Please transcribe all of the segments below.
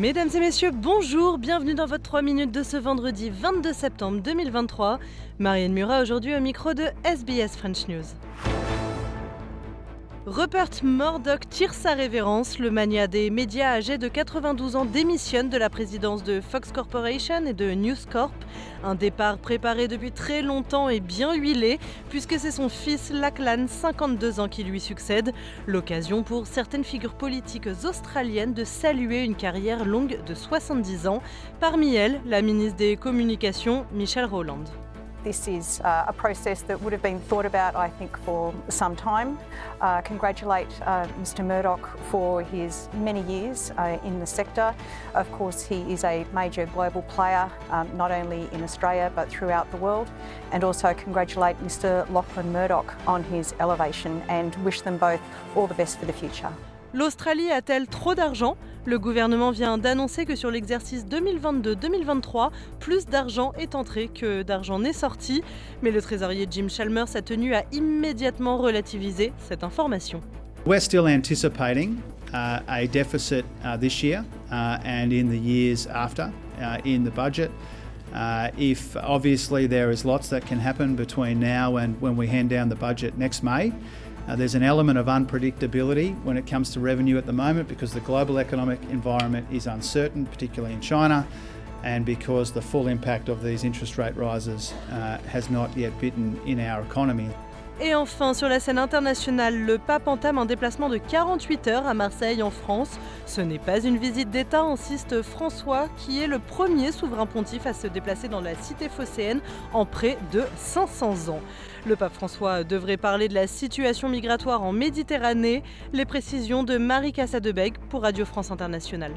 Mesdames et messieurs, bonjour, bienvenue dans votre 3 minutes de ce vendredi 22 septembre 2023. Marianne Murat aujourd'hui au micro de SBS French News. Rupert Murdoch tire sa révérence. Le mania des médias âgé de 92 ans démissionne de la présidence de Fox Corporation et de News Corp. Un départ préparé depuis très longtemps et bien huilé, puisque c'est son fils Lachlan, 52 ans, qui lui succède. L'occasion pour certaines figures politiques australiennes de saluer une carrière longue de 70 ans. Parmi elles, la ministre des Communications, Michelle Rowland. This is uh, a process that would have been thought about, I think, for some time. Uh, congratulate uh, Mr. Murdoch for his many years uh, in the sector. Of course, he is a major global player, um, not only in Australia but throughout the world. And also congratulate Mr. Lachlan Murdoch on his elevation and wish them both all the best for the future. L'Australie a-t-elle trop d'argent Le gouvernement vient d'annoncer que sur l'exercice 2022-2023, plus d'argent est entré que d'argent n'est sorti. Mais le trésorier Jim Chalmers a tenu à immédiatement relativiser cette information. We're still anticipating uh, a deficit uh, this year uh, and in the years after uh, in the budget. Uh, if obviously there is lots that can happen between now and when we hand down the budget next May. Uh, there's an element of unpredictability when it comes to revenue at the moment because the global economic environment is uncertain, particularly in China, and because the full impact of these interest rate rises uh, has not yet bitten in our economy. Et enfin, sur la scène internationale, le pape entame un déplacement de 48 heures à Marseille, en France. Ce n'est pas une visite d'État, insiste François, qui est le premier souverain pontife à se déplacer dans la cité phocéenne en près de 500 ans. Le pape François devrait parler de la situation migratoire en Méditerranée. Les précisions de Marie Cassadebeg pour Radio France Internationale.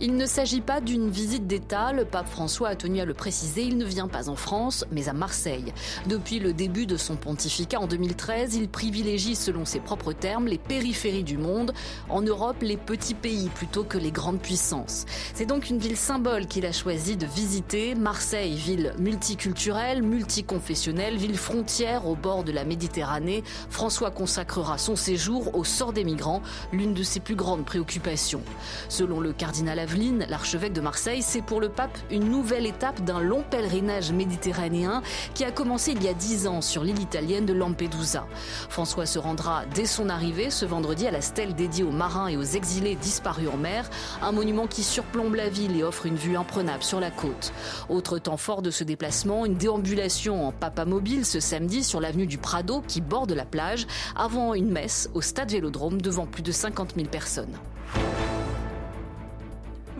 Il ne s'agit pas d'une visite d'État, le pape François a tenu à le préciser, il ne vient pas en France, mais à Marseille. Depuis le début de son pontificat en 2013, il privilégie, selon ses propres termes, les périphéries du monde, en Europe les petits pays plutôt que les grandes puissances. C'est donc une ville symbole qu'il a choisi de visiter, Marseille, ville multiculturelle, multiconfessionnelle, ville frontière au bord de la Méditerranée. François consacrera son séjour au sort des migrants, l'une de ses plus grandes préoccupations. Selon le cardinal l'archevêque de Marseille, c'est pour le pape une nouvelle étape d'un long pèlerinage méditerranéen qui a commencé il y a dix ans sur l'île italienne de Lampedusa. François se rendra dès son arrivée ce vendredi à la stèle dédiée aux marins et aux exilés disparus en mer, un monument qui surplombe la ville et offre une vue imprenable sur la côte. Autre temps fort de ce déplacement, une déambulation en papa mobile ce samedi sur l'avenue du Prado qui borde la plage, avant une messe au stade Vélodrome devant plus de 50 000 personnes.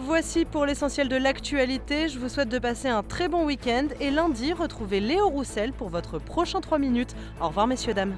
Voici pour l'essentiel de l'actualité. Je vous souhaite de passer un très bon week-end et lundi, retrouvez Léo Roussel pour votre prochain 3 minutes. Au revoir messieurs, dames.